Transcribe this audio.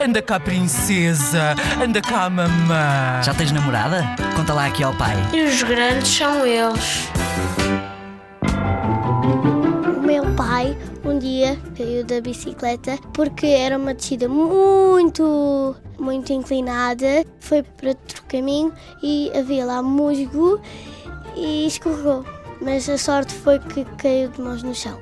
Anda cá, princesa. Anda cá, mamã. Já tens namorada? Conta lá aqui ao pai. E os grandes são eles. O meu pai um dia caiu da bicicleta porque era uma descida muito, muito inclinada. Foi para outro caminho e havia lá musgo e escorregou. Mas a sorte foi que caiu de mãos no chão.